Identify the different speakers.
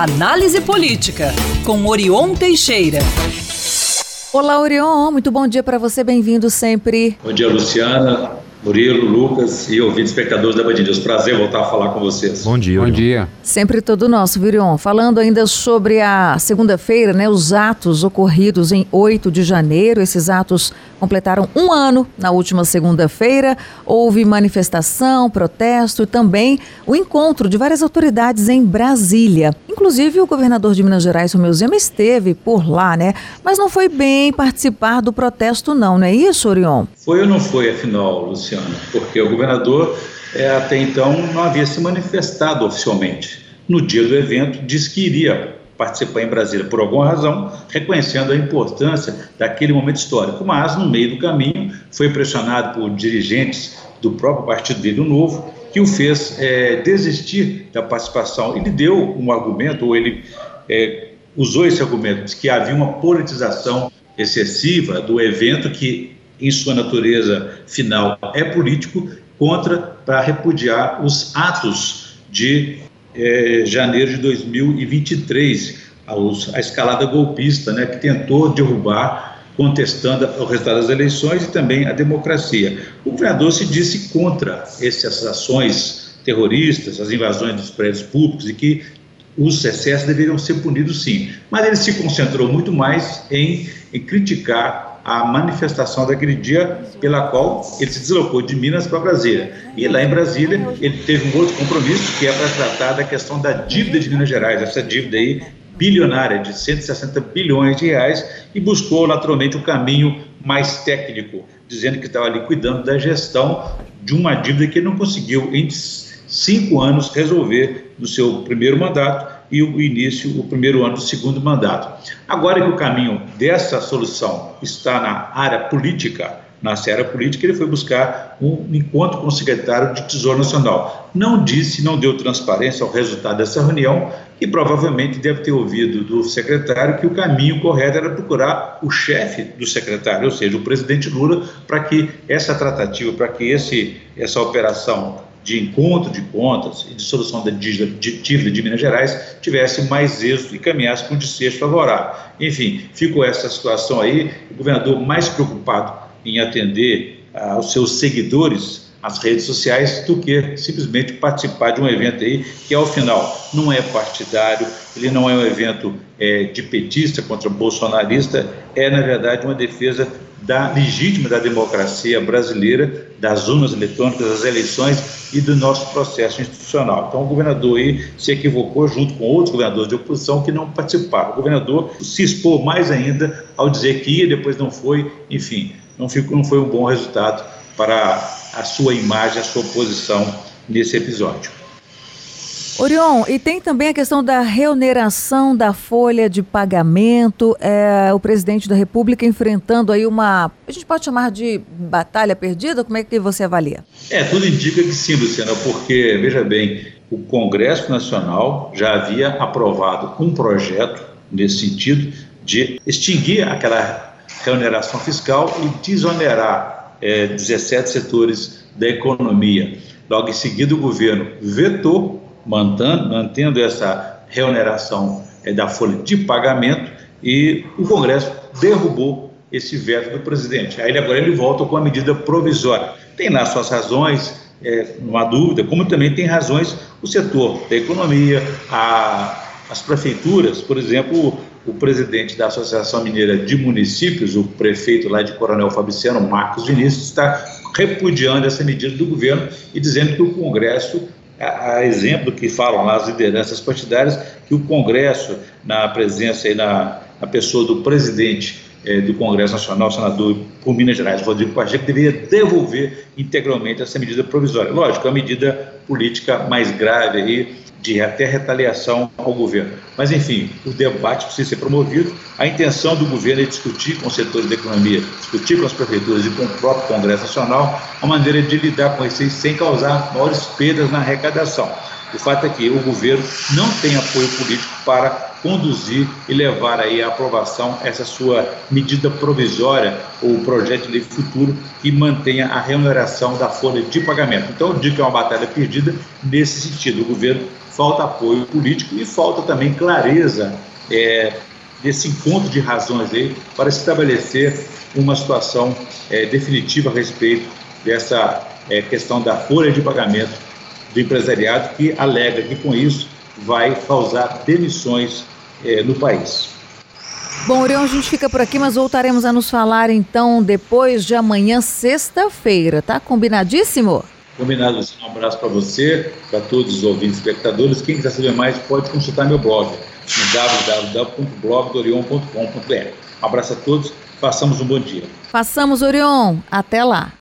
Speaker 1: Análise Política, com Orion Teixeira.
Speaker 2: Olá, Orion, muito bom dia para você, bem-vindo sempre.
Speaker 3: Bom dia, Luciana. Murilo, Lucas e ouvintes espectadores da Band News. Prazer voltar a falar com vocês.
Speaker 4: Bom dia.
Speaker 5: Bom dia.
Speaker 2: Sempre todo nosso, Virion. Falando ainda sobre a segunda-feira, né, os atos ocorridos em 8 de janeiro. Esses atos completaram um ano na última segunda-feira. Houve manifestação, protesto e também o encontro de várias autoridades em Brasília. Inclusive, o governador de Minas Gerais, Romeu Zema, esteve por lá, né? Mas não foi bem participar do protesto, não, não é isso, Orion?
Speaker 3: Foi ou não foi, afinal, Luciano? Porque o governador é, até então não havia se manifestado oficialmente. No dia do evento, disse que iria participar em Brasília por alguma razão, reconhecendo a importância daquele momento histórico. Mas, no meio do caminho, foi pressionado por dirigentes do próprio partido dele, o Novo, que o fez é, desistir da participação. Ele deu um argumento, ou ele é, usou esse argumento, que havia uma politização excessiva do evento que, em sua natureza final, é político, contra para repudiar os atos de é, janeiro de 2023, a, a escalada golpista, né, que tentou derrubar contestando o resultado das eleições e também a democracia. O governador se disse contra essas ações terroristas, as invasões dos prédios públicos e que os excessos deveriam ser punidos sim. Mas ele se concentrou muito mais em, em criticar a manifestação daquele dia pela qual ele se deslocou de Minas para Brasília. E lá em Brasília ele teve um outro compromisso que é para tratar da questão da dívida de Minas Gerais, essa dívida aí bilionária de 160 bilhões de reais e buscou naturalmente o um caminho mais técnico, dizendo que estava liquidando da gestão de uma dívida que não conseguiu em cinco anos resolver no seu primeiro mandato e o início, o primeiro ano do segundo mandato. Agora que o caminho dessa solução está na área política, na seara política, ele foi buscar um encontro com o secretário de Tesouro Nacional. Não disse, não deu transparência ao resultado dessa reunião e provavelmente deve ter ouvido do secretário que o caminho correto era procurar o chefe do secretário, ou seja, o presidente Lula, para que essa tratativa, para que esse, essa operação de encontro de contas e de solução da dívida de, Minas Gerais tivesse mais êxito e caminhasse com desfecho favorável. Enfim, ficou essa situação aí, o governador mais preocupado em atender ah, aos seus seguidores as redes sociais do que simplesmente participar de um evento aí que ao final não é partidário, ele não é um evento é, de petista contra bolsonarista, é na verdade uma defesa da legítima da democracia brasileira, das urnas eletrônicas, das eleições e do nosso processo institucional. Então o governador aí se equivocou junto com outros governadores de oposição que não participaram. O governador se expôs mais ainda ao dizer que ia, depois não foi, enfim, não, ficou, não foi um bom resultado para a sua imagem, a sua posição nesse episódio.
Speaker 2: Orion, e tem também a questão da reoneração da folha de pagamento, é, o presidente da República enfrentando aí uma, a gente pode chamar de batalha perdida, como é que você avalia?
Speaker 3: É, tudo indica que sim, Luciana, porque, veja bem, o Congresso Nacional já havia aprovado um projeto nesse sentido de extinguir aquela reoneração fiscal e desonerar é, 17 setores da economia. Logo em seguida, o governo vetou, mantendo, mantendo essa reoneração é, da folha de pagamento e o Congresso derrubou esse veto do presidente. Aí agora ele volta com a medida provisória. Tem lá suas razões, é, não há dúvida, como também tem razões o setor da economia, a, as prefeituras, por exemplo, o presidente da Associação Mineira de Municípios, o prefeito lá de Coronel Fabriciano, Marcos Vinícius, está repudiando essa medida do governo e dizendo que o Congresso, a, exemplo que falam lá as lideranças partidárias, que o Congresso, na presença e na, na pessoa do presidente eh, do Congresso Nacional, senador por Minas Gerais, Rodrigo Pacheco, deveria devolver integralmente essa medida provisória. Lógico, é uma medida política mais grave aí, de até retaliação ao governo. Mas, enfim, o debate precisa ser promovido. A intenção do governo é discutir com os setores da economia, discutir com as prefeituras e com o próprio Congresso Nacional a maneira de lidar com isso sem causar maiores perdas na arrecadação. O fato é que o governo não tem apoio político para conduzir e levar aí à aprovação essa sua medida provisória ou projeto de futuro que mantenha a remuneração da folha de pagamento. Então, eu digo que é uma batalha perdida nesse sentido. O governo falta apoio político e falta também clareza é, desse encontro de razões aí para estabelecer uma situação é, definitiva a respeito dessa é, questão da folha de pagamento do empresariado que alega que com isso vai causar demissões é, no país.
Speaker 2: Bom, Orion, a gente fica por aqui, mas voltaremos a nos falar então depois de amanhã, sexta-feira, tá? Combinadíssimo?
Speaker 3: Combinado, um abraço para você, para todos os ouvintes e espectadores. Quem quiser saber mais pode consultar meu blog no www.blogdorion.com.br. Um abraço a todos, façamos um bom dia.
Speaker 2: Façamos, Orion. Até lá.